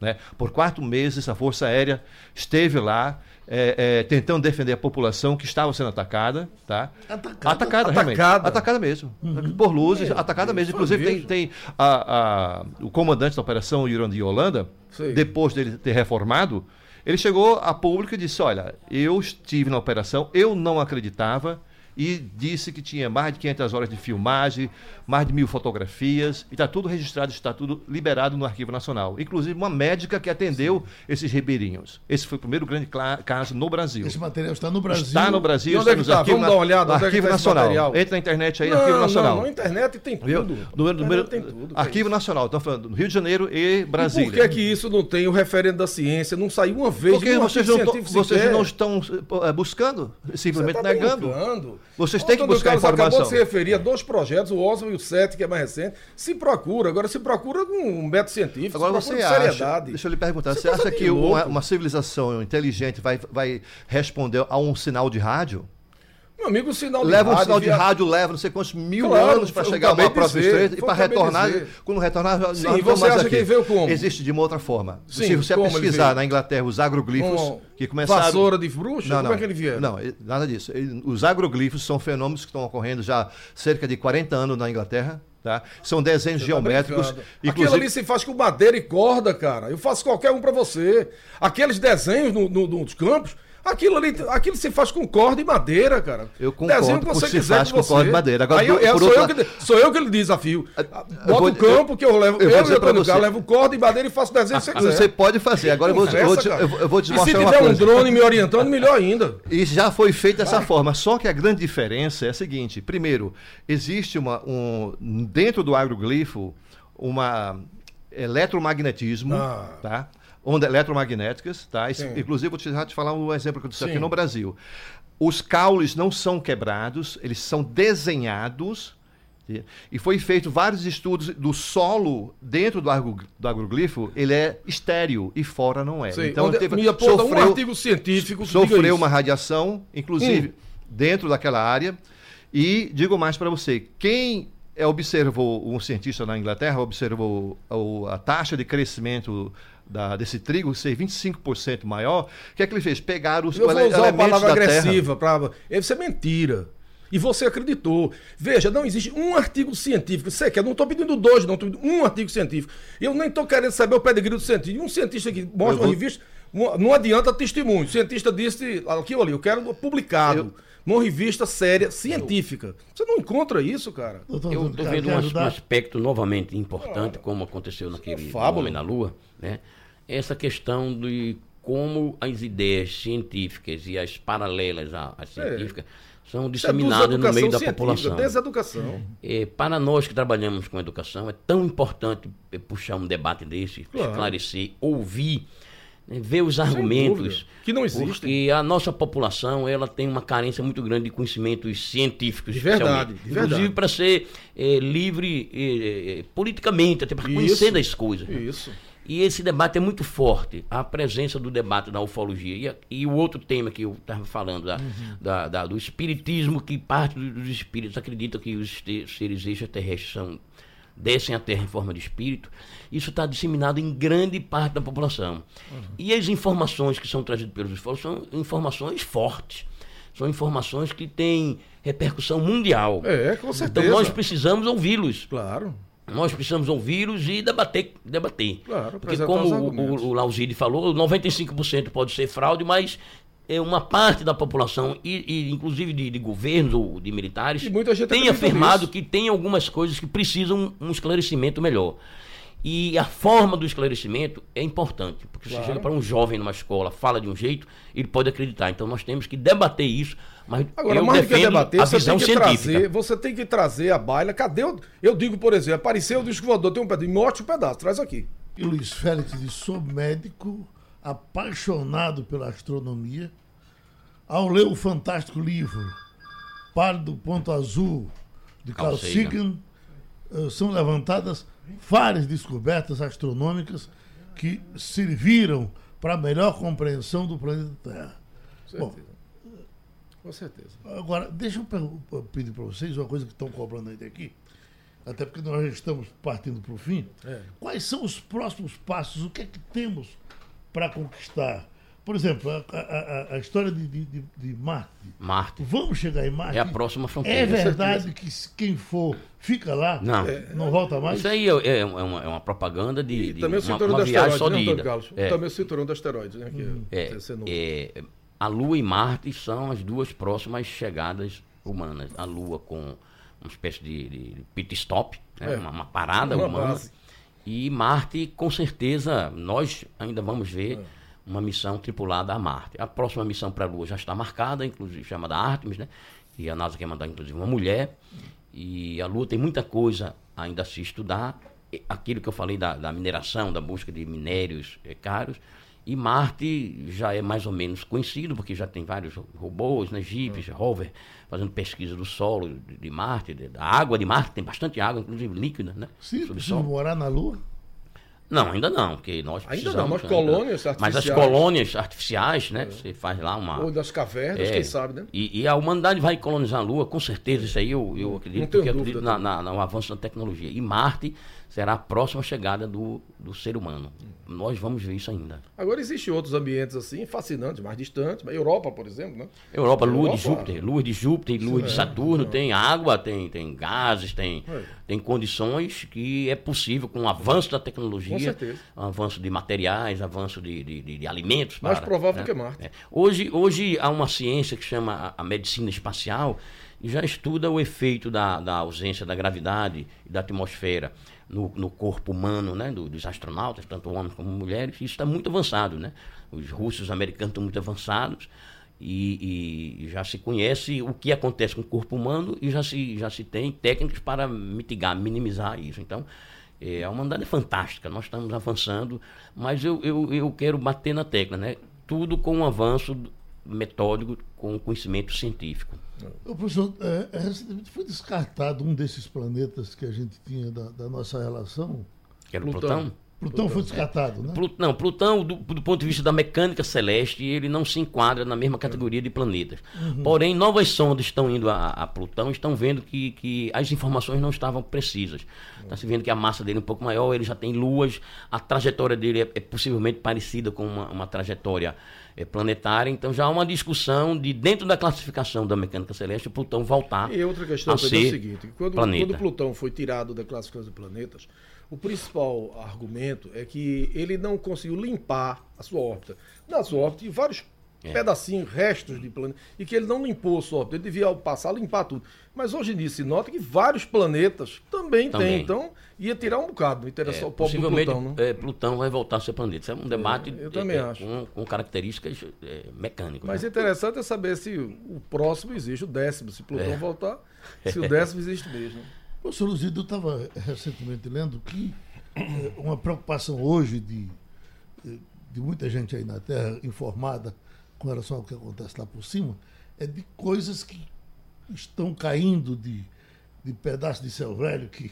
Né? Por quatro meses, a Força Aérea esteve lá é, é, tentando defender a população que estava sendo atacada. Tá? Atacada, atacada, realmente. Atacada, atacada mesmo. Uhum. Por luzes, é, atacada mesmo. Inclusive, tem, tem a, a, o comandante da operação, Yurandi Holanda, depois dele ter reformado, ele chegou a público e disse: Olha, eu estive na operação, eu não acreditava e disse que tinha mais de 500 horas de filmagem, mais de mil fotografias, e está tudo registrado, está tudo liberado no Arquivo Nacional. Inclusive uma médica que atendeu esses ribeirinhos. Esse foi o primeiro grande caso no Brasil. Esse material está no Brasil? Está no Brasil, está é nos tá? Vamos dar uma olhada, no é Arquivo Nacional. Entra na internet aí, não, Arquivo Nacional. Não, na internet tem tudo. Número, número, tem tudo Arquivo é Nacional, estamos falando do Rio de Janeiro e Brasília. E por que, é que isso não tem o referendo da ciência? Não saiu uma vez Porque vocês não, vocês não estão eh, buscando, simplesmente Você tá negando. Brincando. Vocês têm que buscar informação. acabou de se referir a dois projetos, o Osmo e o SET, que é mais recente. Se procura, agora se procura com um método científico, agora você acha, seriedade. Deixa eu lhe perguntar, você, você acha que uma, uma, civilização inteligente vai, vai responder a um sinal de rádio? Meu amigo, o sinal de leva rádio. Leva um sinal via... de rádio, leva não sei quantos mil claro, anos para chegar a uma próxima estreita e para retornar. Quando retornar, Sim, nós você acha aqui. que veio como? Existe de uma outra forma. Sim, Se você pesquisar na Inglaterra os agroglifos que começaram. Vassoura de bruxa? Não, não, como é que ele vieram? Não, nada disso. Os agroglifos são fenômenos que estão ocorrendo já há cerca de 40 anos na Inglaterra Tá? São desenhos tá geométricos. brincando. inclusive, Aquilo ali se faz com madeira e corda, cara. Eu faço qualquer um pra você. Aqueles desenhos no, no- nos campos, aquilo ali, aquilo se faz com corda e madeira, cara. Eu concordo Desenho que com você se quiser faz com você. corda e madeira. Agora, Aí eu- eu- sou, outro eu que, sou eu que lhe desafio. eu Bota vou- o campo que eu levo. eu Eu, eu, você. levo corda e madeira e faço desenho que você quiser. Você pode fazer. Agora eu vou, eu vou te, Conversa, eu vou- eu vou te e se mostrar uma tiver um drone me orientando, melhor ainda. E já foi feito dessa forma. Só que a grande diferença é a seguinte: primeiro, existe uma, um, dentro do agroglifo uma eletromagnetismo, Ah. tá? Ondas eletromagnéticas, tá? Sim. Inclusive, vou te, te falar um exemplo que eu disse aqui Sim. no Brasil. Os caules não são quebrados, eles são desenhados. e- foi feito vários estudos do solo dentro do, agro, do agroglifo, ele é estéreo e fora não é. Sei, então onde- teve, me aponta um sofreu- artigo científico que sofreu uma radiação, inclusive dentro daquela área. E digo mais para você, quem observou, um cientista na Inglaterra observou a taxa de crescimento da- desse trigo ser 25% maior, o que é que ele fez? Pegaram os Eu vou ele- usar a palavra agressiva para. Isso é mentira. E você acreditou. Veja, não existe um artigo científico. Você quer? Não estou pedindo dois, não. Estou pedindo um artigo científico. Eu nem estou querendo saber o pedigree do cientista. Um cientista que mostra vou- uma revista. Não adianta testemunho. O cientista disse aquilo ali, eu quero publicado. Eu- Numa revista séria, científica. Você não encontra isso, cara. Eu estou vendo um, um aspecto novamente importante, como aconteceu naquele é fábula. Homem na Lua, né? Essa questão de como as ideias científicas e as paralelas à- às científicas são Isso é disseminadas no meio da população. Deseducação. É, para nós que trabalhamos com educação, é tão importante eh, puxar um debate desse, Claro. esclarecer, ouvir, né, ver os dúvida. argumentos. Que não existem. Porque a nossa população ela tem uma carência muito grande de conhecimentos científicos. De verdade, de verdade. Inclusive para ser eh, livre eh, politicamente, até para Isso. conhecer das coisas. né? E esse debate é muito forte, a presença do debate da ufologia. E, a- e o outro tema que eu estava falando, da, da- da- do espiritismo, que parte do- dos espíritos acredita que os seres extraterrestres são, descem à Terra em forma de espírito, isso está disseminado em grande parte da população. E as informações que são trazidas pelos ufólogos são informações fortes. São informações que têm repercussão mundial. É, com certeza. Então nós precisamos ouvi-los. Claro. Nós precisamos ouvi-los e debater. debater. Claro, Porque como o, o, Lauside falou, 95% pode ser fraude, mas é uma parte da população, e, e inclusive de, de governos ou de militares, tem afirmado nisso. que tem algumas coisas que precisam um esclarecimento melhor. E a forma do esclarecimento é importante, porque Claro. você chega para um jovem numa escola, fala de um jeito, ele pode acreditar. Então nós temos que debater isso, mas Agora, eu mais do que debater, você tem que trazer, você tem que trazer a baila. Cadê o. Eu digo, por exemplo, apareceu o disco voador, tem um pedaço, morte um pedaço, traz aqui. E Luiz Félix diz: sou médico, apaixonado pela astronomia. Ao ler o fantástico livro Pálido Ponto Azul, de Carl. Sagan, eh, são levantadas várias descobertas astronômicas que serviram para a melhor compreensão do planeta Terra. Bom, Com certeza. Agora, deixa eu pedir para vocês uma coisa que estão cobrando ainda aqui, até porque nós já estamos partindo para o fim. É. Quais são os próximos passos? O que é que temos para conquistar? Por exemplo, a, a- a- história de, de, de- Marte. Marte Vamos chegar em Marte? é a próxima É fronteira. verdade que quem for fica lá? Não. Não volta mais? Isso aí é, é uma, é uma propaganda de, E de também o uma, cinturão uma de viagem asteroides, só né, de Antônio ida. Carlos? É, Também o cinturão de asteroides, né? Que é, esse novo. é, a Lua e Marte são as duas próximas chegadas humanas. A Lua com uma espécie de, de pit stop, né, É. uma, uma parada Uma humana. base. E Marte, com certeza, nós ainda vamos É. ver uma missão tripulada a Marte. A próxima missão para a Lua já está marcada, inclusive chamada Artemis, né? E a NASA quer mandar, inclusive, uma mulher. E a Lua tem muita coisa ainda a se estudar. Aquilo que eu falei da, da mineração, da busca de minérios eh, caros. E Marte já é mais ou menos conhecido, porque já tem vários robôs, né, jipes, rover, fazendo pesquisa do solo de, Marte, da água de Marte, tem bastante água, inclusive líquida, né? Sim, precisa morar na Lua? Não, ainda não, porque nós Ainda precisamos... não, mas colônias Mas as artificiais. colônias artificiais, né? Você faz lá uma... Ou das cavernas, É, quem sabe, né? E, e a humanidade vai colonizar a Lua, com certeza, isso aí eu, eu acredito, porque eu acredito na, na- no avanço da tecnologia. E Marte será a próxima chegada do, do ser humano. Nós vamos ver isso ainda. Agora existem outros ambientes assim, fascinantes, mais distantes. Europa, por exemplo, né? Europa, lua Europa- de Júpiter, lua de Júpiter, lua de Saturno, tem água, tem, tem gases, tem, É. tem condições que é possível com o avanço da tecnologia, avanço de materiais, avanço de, de, de- de alimentos. Mais para, provável né? que Marte. É. Hoje, hoje há uma ciência que chama a, a medicina espacial e já estuda o efeito da, da ausência da gravidade e da atmosfera no, no corpo humano né, do- dos astronautas, tanto homens como mulheres. Isso está muito avançado. Né? Os russos os americanos estão muito avançados e, e já se conhece o que acontece com o corpo humano e já se, já se tem técnicas para mitigar, minimizar isso. Então, é uma andada fantástica, nós estamos avançando, mas eu, eu, eu quero bater na tecla, né? Tudo com um avanço metódico, com conhecimento científico. Ô, professor, é, é, recentemente foi descartado um desses planetas que a gente tinha da, da nossa relação. Que era Plutão. Plutão. Plutão foi descartado, né? Plu- Não, Plutão, do, do ponto de vista da mecânica celeste, ele não se enquadra na mesma categoria de planetas. Porém, novas sondas estão indo a, a Plutão, estão vendo que, que as informações não estavam precisas. Está se vendo que a massa dele é um pouco maior, ele já tem luas, a trajetória dele é, é possivelmente parecida com uma, uma trajetória planetária. Então, já há uma discussão de, dentro da classificação da mecânica celeste, Plutão voltar E outra questão a Pedro, é o ser seguinte: quando, planeta. quando Plutão foi tirado da classificação de planetas, o principal argumento é que ele não conseguiu limpar a sua órbita. Na sua órbita vários É. pedacinhos, restos de planeta, e que ele não limpou órbita. Ele devia, ao passar, limpar tudo. Mas hoje em dia se nota que vários planetas também, Também. têm. Então, ia tirar um bocado. Não interessa É, só o pobre Plutão, né? é, Plutão vai voltar a ser planeta. Isso é um debate eu também é, acho. Com, com características é, mecânicas. Mas né? interessante é saber se o próximo existe, o décimo. Se Plutão É. voltar, se o décimo existe mesmo. Professor Luzido, eu estava recentemente lendo que eh, uma preocupação hoje de, eh, de muita gente aí na Terra informada com relação ao que acontece lá por cima é de coisas que estão caindo de, de pedaços de céu velho que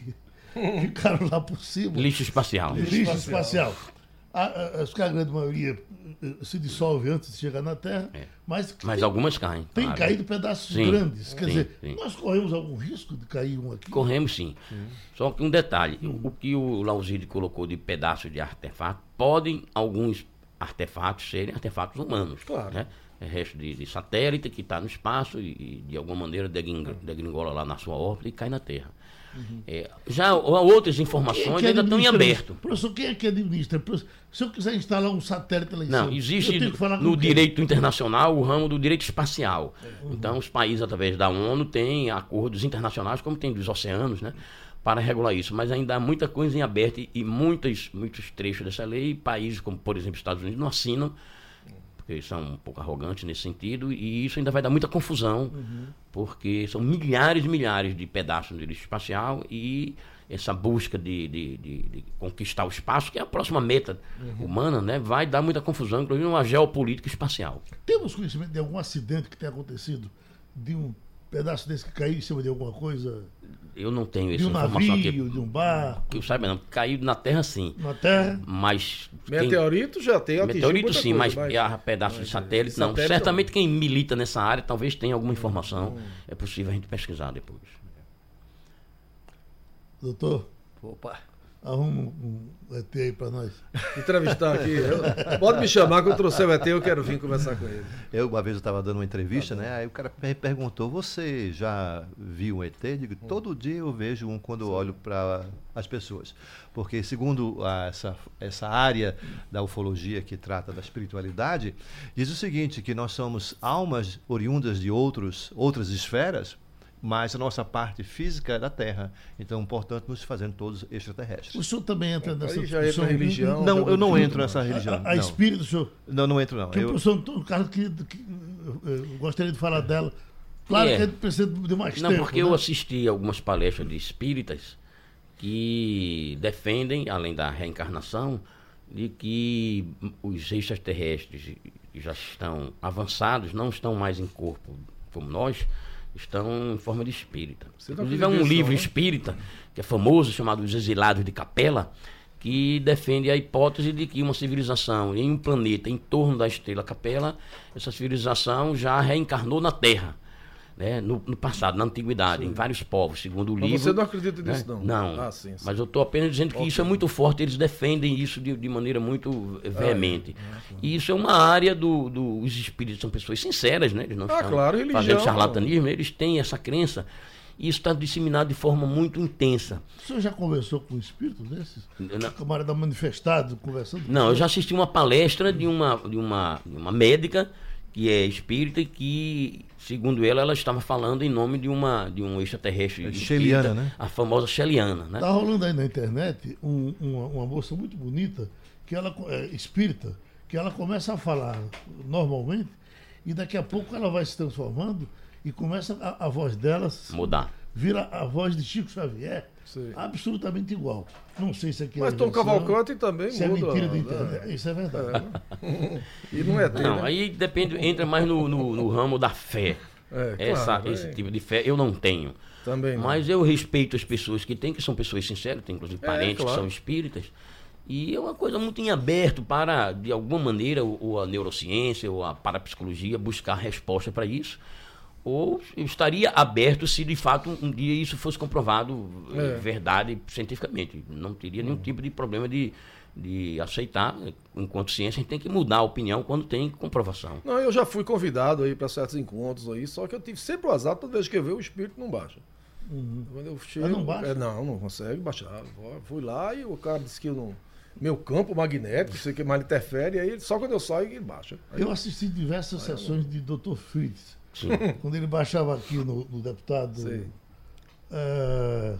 ficaram lá por cima. Lixo espacial. Lixo espacial. A, a, acho que a grande maioria eh, se dissolve antes de chegar na Terra, É. mas, que Mas tem, algumas caem. tem claro. caído pedaços Sim, grandes. Quer sim, dizer, sim. nós corremos algum risco de cair um aqui? Corremos sim. Só que um detalhe: o que o Lauside colocou de pedaços de artefato, podem alguns artefatos serem artefatos humanos. Claro. Né? É resto de, de satélite que está no espaço e, e, de alguma maneira degring- degringola lá na sua órbita e cai na Terra. É, já outras informações Quem é ainda estão em aberto. Professor, quem é que administra? Se eu quiser instalar um satélite lá em Não, cima, existe no quem? direito internacional o ramo do direito espacial. Uhum. Então, os países, através da ONU, têm acordos internacionais, como tem dos oceanos, né? Para regular isso. Mas ainda há muita coisa em aberto e- e muitos, muitos trechos dessa lei, países como, por exemplo, Estados Unidos, não assinam, porque são um pouco arrogantes nesse sentido, e isso ainda vai dar muita confusão, porque são milhares e milhares de pedaços do lixo espacial e essa busca de, de- de- de conquistar o espaço, que é a próxima meta humana, né, vai dar muita confusão, inclusive uma geopolítica espacial. Temos conhecimento de algum acidente que tenha acontecido de um pedaço desse que caiu em cima de alguma coisa? Eu não tenho essa De um informação navio, aqui. de um barco, Que eu saiba, não. Caiu na Terra, sim. na Terra? Mas. quem- Meteorito já tem Meteorito sim, coisa, mas, a pedaço de satélite, não. satélite Certamente quem milita nessa área talvez tenha alguma informação. É possível a gente pesquisar depois. Doutor, Opa. Arruma um, um ET aí para nós. Entrevistar aqui. eu- pode me chamar que eu trouxer o ET, eu quero vir conversar com ele. Eu, uma vez eu estava dando uma entrevista, né? Aí o cara me perguntou: Você já viu um ET? Eu digo: Todo dia eu vejo um quando eu olho para as pessoas. Porque, segundo a- essa, essa área da ufologia que trata da espiritualidade, diz o seguinte: que nós somos almas oriundas de outros, outras esferas. Mas a nossa parte física é da Terra. Então, portanto, nos fazendo todos extraterrestres. O senhor também entra nessa já entra religião. Não, eu não entro nessa religião. A, a não. espírito, senhor. não, não entro, não. Que o Eu, professor Antônio Carlos queria, que, eu, eu gostaria de falar dela. Claro É. que a gente precisa de mais Não, tempo. porque né? eu assisti algumas palestras de espíritas que defendem, além da reencarnação, de que os extraterrestres que já estão avançados, não estão mais em corpo como nós, estão em forma de espírita. Você tá Inclusive, é um livro né? espírita, que é famoso, chamado Os Exilados de Capela, que defende a hipótese de que uma civilização em um planeta em torno da estrela Capela, essa civilização já reencarnou na Terra né, no, no passado, na antiguidade, em vários povos, segundo o Mas livro. você não acredita né? nisso, não? Não. Ah, sim, sim. Mas eu estou apenas dizendo que Ok. isso é muito forte, eles defendem isso de, de maneira muito veemente. E isso é uma área dos do, espíritos, são pessoas sinceras, né? Eles não Ah, claro, religião. fazendo charlatanismo, eles têm essa crença. E isso está disseminado de forma muito intensa. O senhor já conversou com um espírito desses? Não. Camarada manifestado, conversando Não, eu já assisti uma palestra de uma, de uma, de uma médica que é espírita e que, segundo ela, ela estava falando em nome de uma de um extraterrestre. É espírita, Sheliana, né? A famosa Sheliana, né? Tá rolando aí na internet um- uma, uma moça muito bonita, que ela é espírita, que ela começa a falar normalmente e daqui a pouco ela vai se transformando e começa a, a voz dela Mudar. vira a voz de Chico Xavier, Sim. absolutamente igual. Não sei se aqui é Mas Tom invenção, Cavalcante também se é muda. mentira da né? internet. Isso é verdade. E não é dele, Não, né? aí depende, entra mais no, no, no ramo da fé. É, Essa, claro, esse é. tipo de fé eu não tenho. Também não. Mas eu respeito as pessoas que têm, que são pessoas sinceras, tem inclusive É, parentes que claro. são espíritas. E é uma coisa muito em aberto para, de alguma maneira, ou ou a neurociência ou a parapsicologia buscar resposta para isso. Ou eu estaria aberto se de fato um dia isso fosse comprovado eh, É. verdade cientificamente. Não teria nenhum tipo de problema de, de aceitar. Enquanto ciência, a gente tem que mudar a opinião quando tem comprovação. Não, eu já fui convidado aí para certos encontros aí, só que eu tive sempre o azar, toda vez que eu ver o espírito não baixa. Quando eu chego, Mas não baixa? é, não, não consegue baixar. Fui lá e o cara disse que eu não. Meu campo magnético, sei que mais interfere, aí só quando eu saio ele baixa. Aí Eu assisti diversas sessões de Dr. Fritz. Sim. Quando ele baixava aqui no, no deputado. Eh,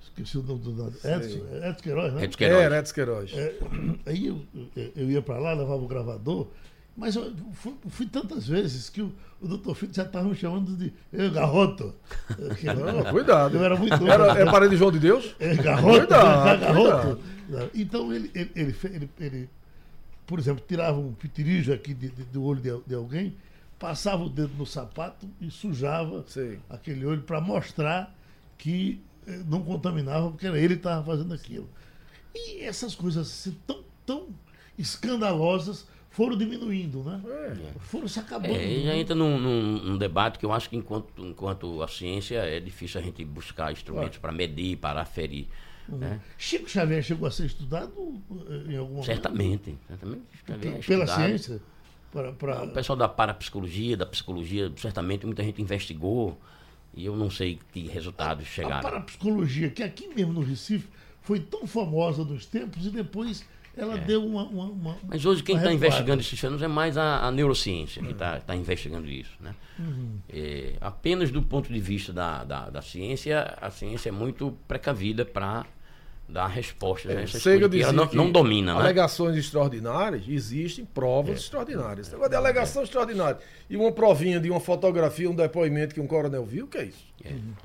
esqueci o nome do nome. Edson, Edson Queiroz, né? É de Queiroz. É, Eretz Queiroz. É, aí eu, eu- ia para lá, levava o gravador, mas eu fui, fui tantas vezes que o, o Dr. Fritz já estava me chamando de "Ei, garroto. Que eu- Não, cuidado. Eu era muito novo. Era, é parente de João de Deus? É, garroto, Cuidado, né? garroto. Então ele, ele, ele, ele- ele, por exemplo, tirava um pitirijo aqui de- de- do olho de, de alguém, passava o dedo no sapato e sujava Sei. aquele olho para mostrar que eh, não contaminava, porque era ele que estava fazendo aquilo. E essas coisas assim, tão, tão escandalosas foram diminuindo, né? Foram se acabando. É, e já entra num, num- num debate que eu acho que enquanto, enquanto a ciência é difícil a gente buscar instrumentos para medir, para aferir. Né? Chico Xavier chegou a ser estudado eh, em algum momento? Certamente. certamente Xavier é Pela estudado. ciência? Para, para... O pessoal da parapsicologia, da psicologia, certamente muita gente investigou e eu não sei que resultados A chegaram. parapsicologia, que aqui mesmo no Recife foi tão famosa nos tempos e depois ela deu uma, uma, uma- Mas hoje quem está investigando esses fenômenos é mais a, a neurociência que está investigando isso. Né? Uhum. É, apenas do ponto de vista da, da, da ciência, a ciência é muito precavida para dar respostas a essas Chega que ela não, que não domina. Né? Alegações extraordinárias, existem provas É. extraordinárias. Esse negócio de alegação extraordinária. E uma provinha de uma fotografia, um depoimento que um coronel viu, o que é isso?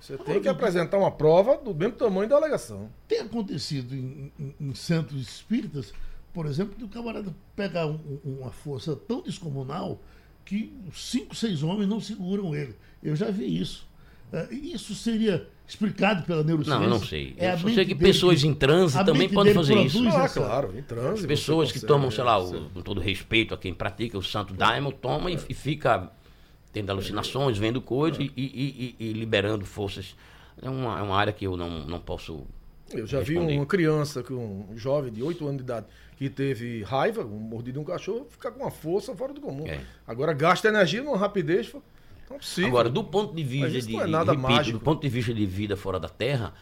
Você tem que apresentar uma prova do mesmo tamanho da alegação. Tem acontecido em, em- em centros espíritas, por exemplo, de o camarada pegar um- um- uma força tão descomunal que cinco, seis homens não seguram ele. Eu já vi isso. Eh, isso seria explicado pela neurociência? Não, eu não sei. É eu só sei que dele pessoas em transe também podem fazer isso. Ah, essa- claro, em transe. As pessoas que tomam, sei lá, é, o- com todo respeito a quem pratica o santo daimon, toma e, e fica tendo alucinações, vendo coisas e, e- e- e liberando forças. É uma, é uma área que eu não, não posso. Eu já vi responder. uma criança, que um jovem de 8 anos de idade, que teve raiva, um mordido de um cachorro, ficar com uma força fora do comum. É. Agora gasta energia numa rapidez. Não é. Agora, do ponto de vista de, não é nada repito, mágico. do ponto de vista de vida fora da Terra,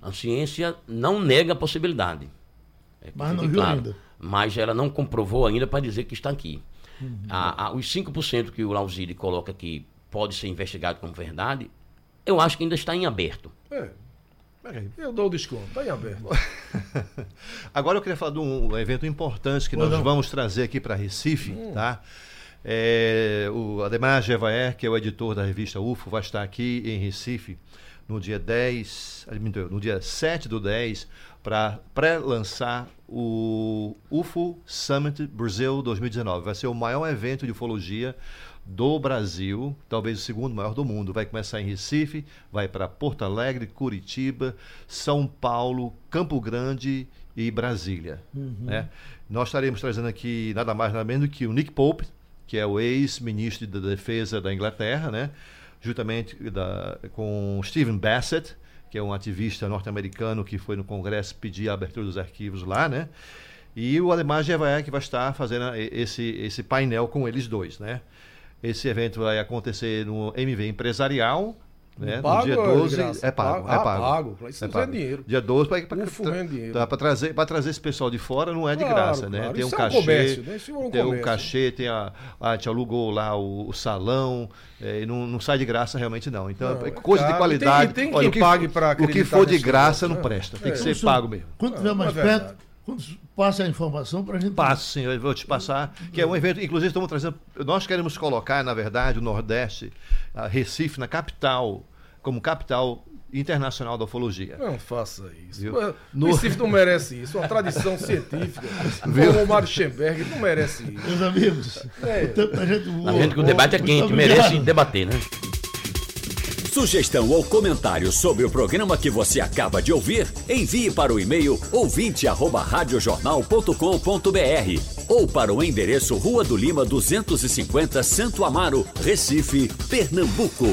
a ciência não nega a possibilidade. É Mas não viu ainda. Mas ela não comprovou ainda para dizer que está aqui. Uhum. A- a- os 5% que o Lauside coloca que pode ser investigado como verdade, eu acho que ainda está em aberto. É, Peraí. eu dou o desconto, tá em aberto. Agora eu queria falar de um evento importante que nós não. vamos trazer aqui para Recife, Hum. tá? É, o Ademar Gevaer, que é o editor da revista UFO, vai estar aqui em Recife no dia 10, admito eu, no dia 7 do 10, para pré-lançar o UFO Summit Brasil 2019. Vai ser o maior evento de ufologia do Brasil, talvez o segundo maior do mundo. Vai começar em Recife, vai para Porto Alegre, Curitiba, São Paulo, Campo Grande e Brasília. né? Nós estaremos trazendo aqui nada mais nada menos do que o Nick Pope, que é o ex-ministro da Defesa da Inglaterra, né? juntamente da, com Stephen Bassett, que é um ativista norte-americano que foi no Congresso pedir a abertura dos arquivos lá, né? E o Ademar Jevaé que vai estar fazendo esse, esse painel com eles dois, né? Esse evento vai acontecer no MV Empresarial, né? Pago no dia ou é de 12. graça? É pago, Ah, é pago. pago. Isso é não é pago. dinheiro. Dia 12 para é dinheiro. para trazer, pra trazer esse pessoal de fora não é de Claro, graça, né? claro. Tem um Isso é um cachê, comércio, né? Isso é um tem um comércio. cachê, tem a, a te alugou lá o, o salão, é, e não, não sai de graça realmente não. Então, Não, é é coisa de qualidade. E tem- e tem Olha, que, pague pra o que for de graça não né? presta, tem É. que ser Wilson, pago mesmo. Quando estiver Não, mais é perto, passe a informação para a gente. Passo, sim, eu vou te passar, que é um evento, inclusive estamos trazendo, nós queremos colocar, na verdade, o Nordeste, a Recife, na capital, como capital internacional da ufologia. Não faça isso. Viu? No- O Recife não merece isso. Uma tradição científica. Viu? Como o Mário Schemberg não merece isso. Meus amigos, É. o tempo da gente voa. A gente que o debate é quente, merece debater, né? Sugestão ou comentário sobre o programa que você acaba de ouvir, envie para o e-mail ouvinte@radiojornal.com.br ou para o endereço Rua do Lima 250, Santo Amaro, Recife, Pernambuco.